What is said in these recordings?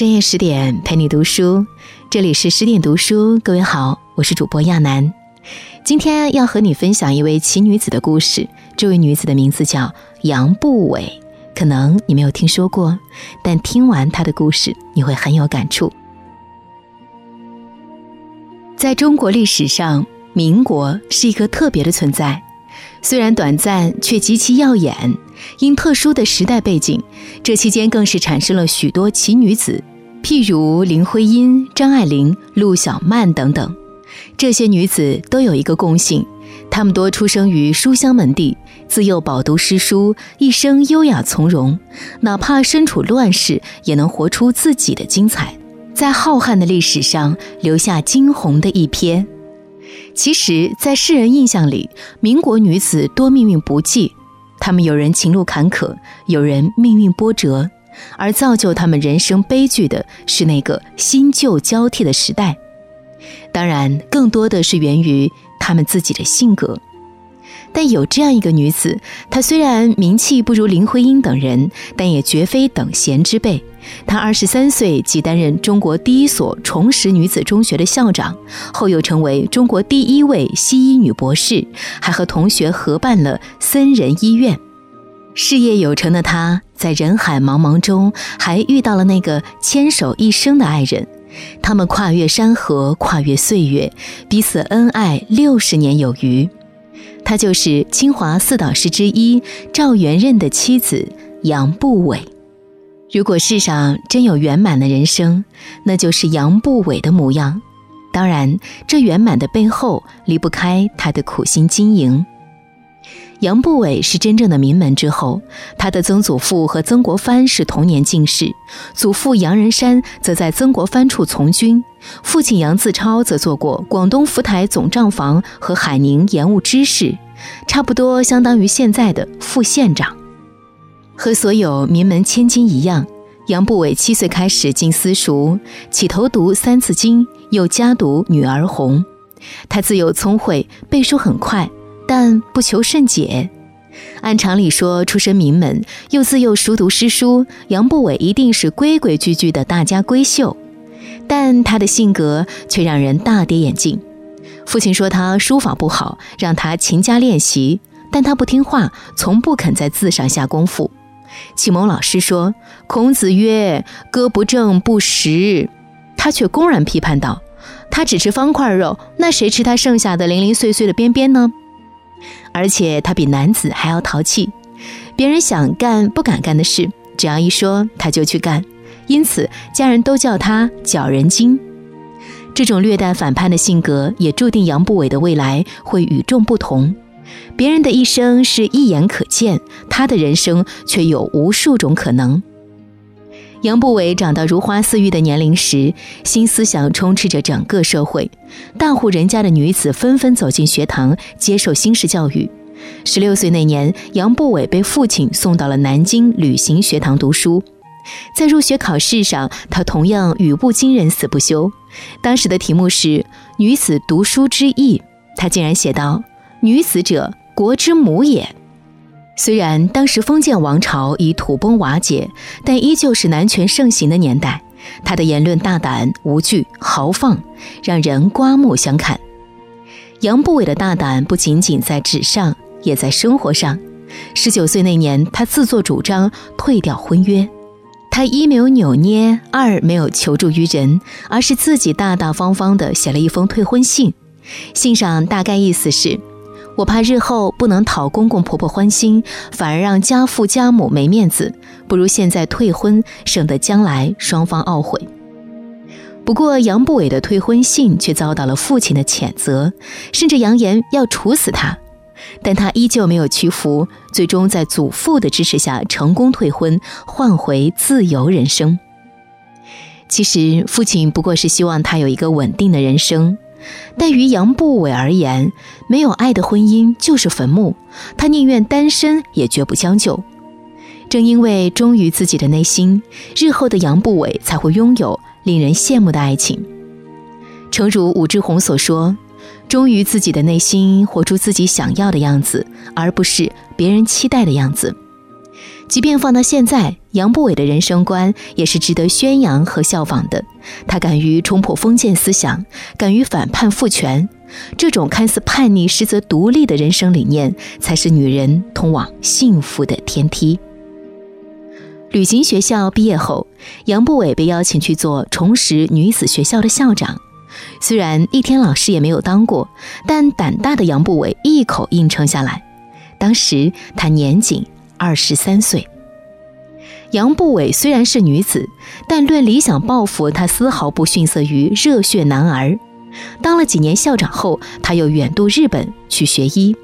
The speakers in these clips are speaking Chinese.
深夜十点陪你读书，这里是十点读书。各位好，我是主播亚楠。今天要和你分享一位奇女子的故事。这位女子的名字叫杨步伟，可能你没有听说过，但听完她的故事，你会很有感触。在中国历史上，民国是一个特别的存在。虽然短暂，却极其耀眼。因特殊的时代背景，这期间更是产生了许多奇女子，譬如林徽因、张爱玲、陆小曼等等。这些女子都有一个共性，她们多出生于书香门第，自幼饱读诗书，一生优雅从容，哪怕身处乱世，也能活出自己的精彩，在浩瀚的历史上留下惊鸿的一瞥。其实，在世人印象里，民国女子多命运不济，她们有人情路坎坷，有人命运波折，而造就她们人生悲剧的是那个新旧交替的时代。当然，更多的是源于她们自己的性格。但有这样一个女子，她虽然名气不如林徽因等人，但也绝非等闲之辈。她二十三岁即担任中国第一所重实女子中学的校长，后又成为中国第一位西医女博士，还和同学合办了森人医院。事业有成的他，在人海茫茫中还遇到了那个牵手一生的爱人，他们跨越山河，跨越岁月，彼此恩爱六十年有余。他就是清华四导师之一赵元任的妻子杨步伟。如果世上真有圆满的人生，那就是杨步伟的模样。当然，这圆满的背后离不开他的苦心经营。杨步伟是真正的名门之后，他的曾祖父和曾国藩是同年进士，祖父杨仁山则在曾国藩处从军，父亲杨自超则做过广东福台总账房和海宁盐务知事，差不多相当于现在的副县长。和所有名门千金一样，杨步伟七岁开始进私塾，起头读《三字经》，又加读《女儿红》。他自幼聪慧，背书很快，但不求甚解。按常理说，出身名门，又自幼熟读诗书，杨步伟一定是规规矩矩的大家闺秀。但他的性格却让人大跌眼镜。父亲说他书法不好，让他勤加练习，但他不听话，从不肯在字上下功夫。启蒙老师说：“孔子曰，歌不正不食。”他却公然批判道：“他只吃方块肉，那谁吃他剩下的零零碎碎的边边呢？”而且他比男子还要淘气，别人想干不敢干的事，只要一说他就去干，因此家人都叫他“搅人精”。这种略带反叛的性格，也注定杨步伟的未来会与众不同。别人的一生是一眼可见，他的人生却有无数种可能。杨步伟长到如花似玉的年龄时，新思想充斥着整个社会，大户人家的女子纷纷走进学堂接受新式教育。十六岁那年，杨步伟被父亲送到了南京旅行学堂读书，在入学考试上，他同样语不惊人死不休。当时的题目是《女子读书之意》，他竟然写道。女子者，国之母也。虽然当时封建王朝已土崩瓦解，但依旧是男权盛行的年代。他的言论大胆无惧、豪放，让人刮目相看。杨步伟的大胆不仅仅在纸上，也在生活上。十九岁那年，他自作主张退掉婚约。他一没有扭捏，二没有求助于人，而是自己大大方方地写了一封退婚信。信上大概意思是。我怕日后不能讨公公婆婆欢心，反而让家父家母没面子，不如现在退婚，省得将来双方懊悔。不过杨步伟的退婚信却遭到了父亲的谴责，甚至扬言要处死他，但他依旧没有屈服，最终在祖父的支持下成功退婚，换回自由人生。其实父亲不过是希望他有一个稳定的人生。但于杨步伟而言，没有爱的婚姻就是坟墓，他宁愿单身也绝不将就。正因为忠于自己的内心，日后的杨步伟才会拥有令人羡慕的爱情。诚如武志红所说：“忠于自己的内心，活出自己想要的样子，而不是别人期待的样子。”即便放到现在，杨步伟的人生观也是值得宣扬和效仿的。他敢于冲破封建思想，敢于反叛父权，这种看似叛逆实则独立的人生理念，才是女人通往幸福的天梯。旅行学校毕业后，杨步伟被邀请去做重实女子学校的校长。虽然一天老师也没有当过，但胆大的杨步伟一口应承下来。当时他年仅二十三岁。杨步伟虽然是女子，但论理想抱负，她丝毫不逊色于热血男儿。当了几年校长后，他又远渡日本去学医。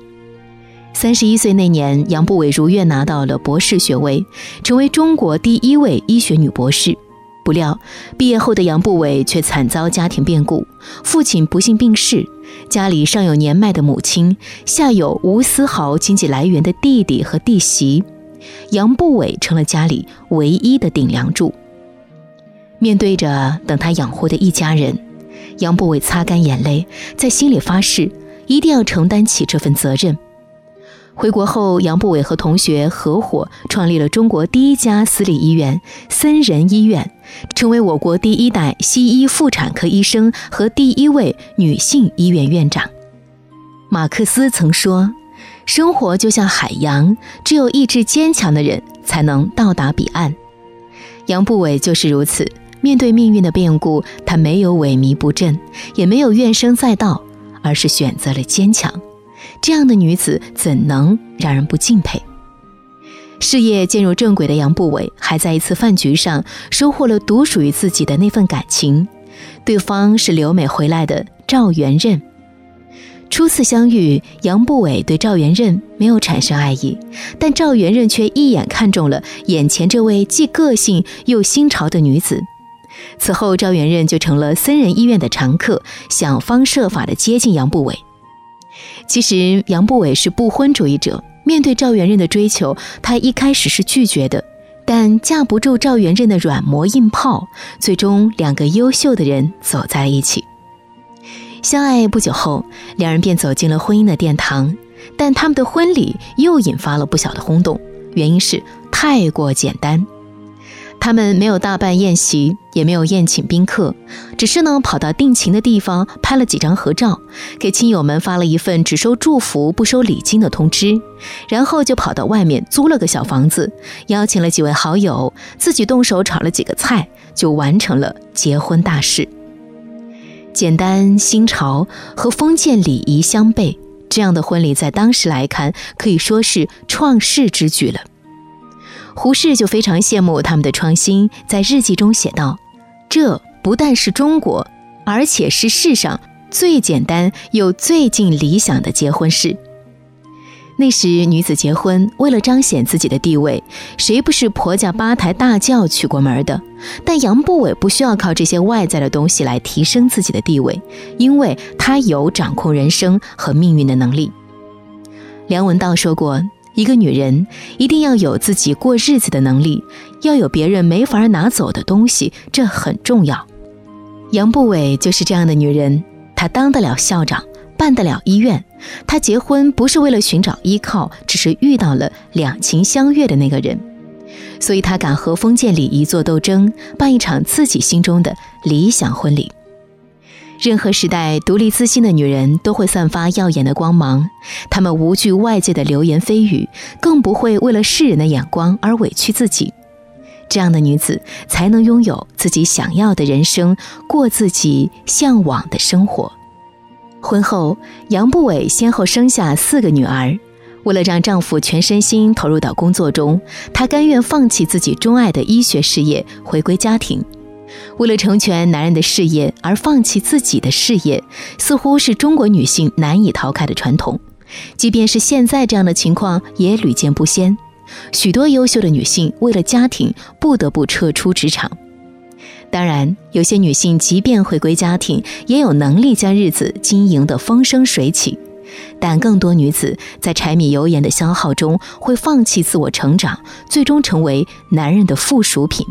三十一岁那年，杨步伟如愿拿到了博士学位，成为中国第一位医学女博士。不料，毕业后的杨步伟却惨遭家庭变故，父亲不幸病逝，家里上有年迈的母亲，下有无丝毫经济来源的弟弟和弟媳，杨步伟成了家里唯一的顶梁柱。面对着等他养活的一家人，杨步伟擦干眼泪，在心里发誓，一定要承担起这份责任。回国后，杨步伟和同学合伙创立了中国第一家私立医院——森仁医院，成为我国第一代西医妇产科医生和第一位女性医院院长。马克思曾说：“生活就像海洋，只有意志坚强的人才能到达彼岸。”杨步伟就是如此，面对命运的变故，他没有萎靡不振，也没有怨声载道，而是选择了坚强。这样的女子怎能让人不敬佩？事业渐入正轨的杨步伟，还在一次饭局上收获了独属于自己的那份感情。对方是留美回来的赵元任。初次相遇，杨步伟对赵元任没有产生爱意，但赵元任却一眼看中了眼前这位既个性又新潮的女子。此后，赵元任就成了森人医院的常客，想方设法地接近杨步伟。其实杨步伟是不婚主义者，面对赵元任的追求，他一开始是拒绝的，但架不住赵元任的软磨硬泡，最终两个优秀的人走在了一起。相爱不久后，两人便走进了婚姻的殿堂，但他们的婚礼又引发了不小的轰动，原因是太过简单。他们没有大办宴席，也没有宴请宾客，只是呢跑到定情的地方拍了几张合照，给亲友们发了一份只收祝福不收礼金的通知，然后就跑到外面租了个小房子，邀请了几位好友，自己动手炒了几个菜，就完成了结婚大事。简单新潮和封建礼仪相悖，这样的婚礼在当时来看可以说是创世之举了。胡适就非常羡慕他们的创新，在日记中写道：“这不但是中国，而且是世上最简单又最近理想的结婚式。”那时女子结婚，为了彰显自己的地位，谁不是婆家八抬大轿娶过门的？但杨步伟不需要靠这些外在的东西来提升自己的地位，因为他有掌控人生和命运的能力。梁文道说过。一个女人一定要有自己过日子的能力，要有别人没法拿走的东西，这很重要。杨步伟就是这样的女人，她当得了校长，办得了医院。她结婚不是为了寻找依靠，只是遇到了两情相悦的那个人，所以她敢和封建礼仪做斗争，办一场自己心中的理想婚礼。任何时代，独立自信的女人都会散发耀眼的光芒。她们无惧外界的流言蜚语，更不会为了世人的眼光而委屈自己。这样的女子才能拥有自己想要的人生，过自己向往的生活。婚后，杨步伟先后生下四个女儿。为了让丈夫全身心投入到工作中，她甘愿放弃自己钟爱的医学事业，回归家庭。为了成全男人的事业而放弃自己的事业，似乎是中国女性难以逃开的传统。即便是现在这样的情况，也屡见不鲜。许多优秀的女性为了家庭不得不撤出职场。当然，有些女性即便回归家庭，也有能力将日子经营得风生水起。但更多女子在柴米油盐的消耗中，会放弃自我成长，最终成为男人的附属品。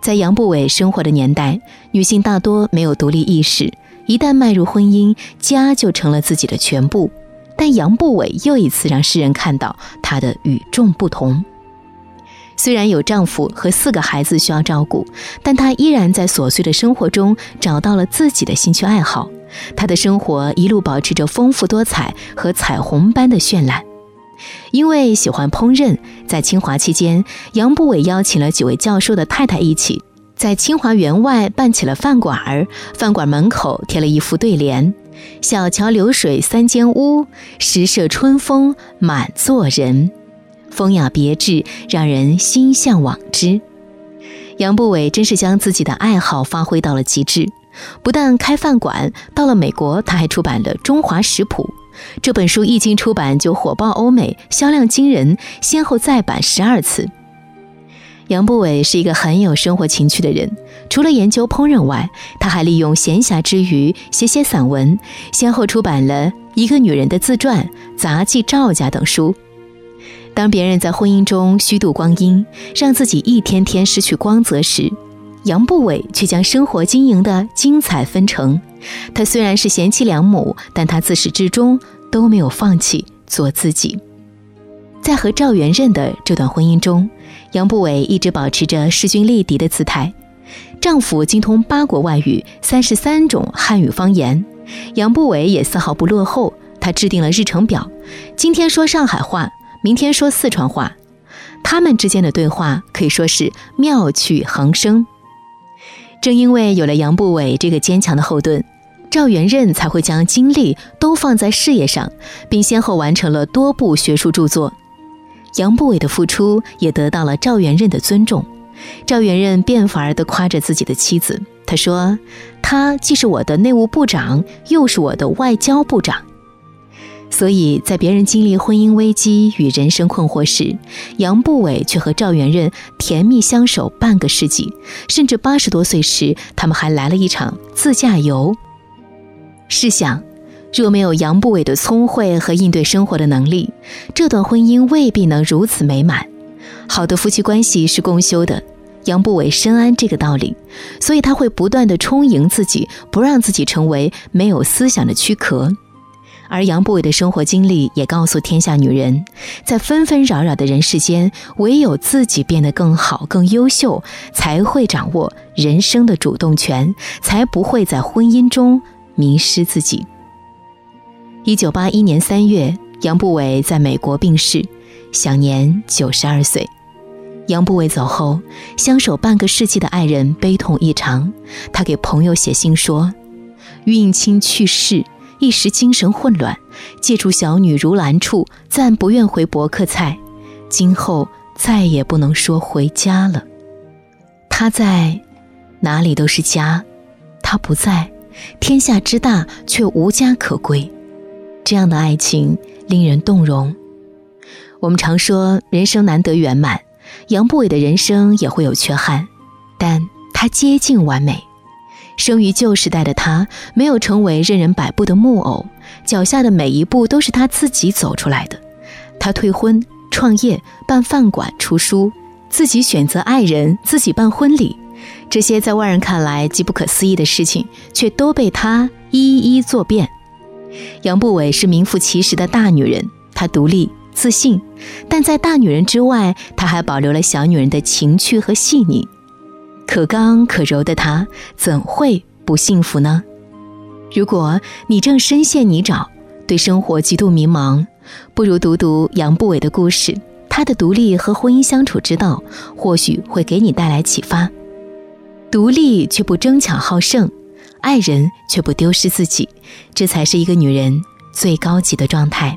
在杨步伟生活的年代，女性大多没有独立意识，一旦迈入婚姻，家就成了自己的全部。但杨步伟又一次让世人看到他的与众不同。虽然有丈夫和四个孩子需要照顾，但她依然在琐碎的生活中找到了自己的兴趣爱好。她的生活一路保持着丰富多彩和彩虹般的绚烂。因为喜欢烹饪，在清华期间，杨步伟邀请了几位教授的太太一起，在清华园外办起了饭馆儿。饭馆门口贴了一副对联：“小桥流水三间屋，时摄春风满座人。”风雅别致，让人心向往之。杨步伟真是将自己的爱好发挥到了极致，不但开饭馆，到了美国，他还出版了《中华食谱》。这本书一经出版就火爆欧美，销量惊人，先后再版十二次。杨步伟是一个很有生活情趣的人，除了研究烹饪外，他还利用闲暇之余写写散文，先后出版了《一个女人的自传》《杂记赵家》等书。当别人在婚姻中虚度光阴，让自己一天天失去光泽时，杨步伟却将生活经营的精彩纷呈。他虽然是贤妻良母，但他自始至终都没有放弃做自己。在和赵元任的这段婚姻中，杨步伟一直保持着势均力敌的姿态。丈夫精通八国外语、三十三种汉语方言，杨步伟也丝毫不落后。他制定了日程表，今天说上海话。明天说四川话，他们之间的对话可以说是妙趣横生。正因为有了杨步伟这个坚强的后盾，赵元任才会将精力都放在事业上，并先后完成了多部学术著作。杨步伟的付出也得到了赵元任的尊重。赵元任变法儿地夸着自己的妻子，他说：“他既是我的内务部长，又是我的外交部长。”所以在别人经历婚姻危机与人生困惑时，杨步伟却和赵元任甜蜜相守半个世纪，甚至八十多岁时，他们还来了一场自驾游。试想，若没有杨步伟的聪慧和应对生活的能力，这段婚姻未必能如此美满。好的夫妻关系是共修的，杨步伟深谙这个道理，所以他会不断的充盈自己，不让自己成为没有思想的躯壳。而杨步伟的生活经历也告诉天下女人，在纷纷扰扰的人世间，唯有自己变得更好、更优秀，才会掌握人生的主动权，才不会在婚姻中迷失自己。一九八一年三月，杨步伟在美国病逝，享年九十二岁。杨步伟走后，相守半个世纪的爱人悲痛异常，他给朋友写信说：“孕亲去世。”一时精神混乱，借助小女如兰处，暂不愿回伯克菜。今后再也不能说回家了。他在，哪里都是家；他不在，天下之大却无家可归。这样的爱情令人动容。我们常说人生难得圆满，杨步伟的人生也会有缺憾，但他接近完美。生于旧时代的他，没有成为任人摆布的木偶，脚下的每一步都是他自己走出来的。他退婚、创业、办饭馆、出书，自己选择爱人，自己办婚礼，这些在外人看来极不可思议的事情，却都被他一一做遍。杨步伟是名副其实的大女人，她独立自信，但在大女人之外，她还保留了小女人的情趣和细腻。可刚可柔的她，怎会不幸福呢？如果你正深陷泥沼，对生活极度迷茫，不如读读杨步伟的故事。他的独立和婚姻相处之道，或许会给你带来启发。独立却不争强好胜，爱人却不丢失自己，这才是一个女人最高级的状态。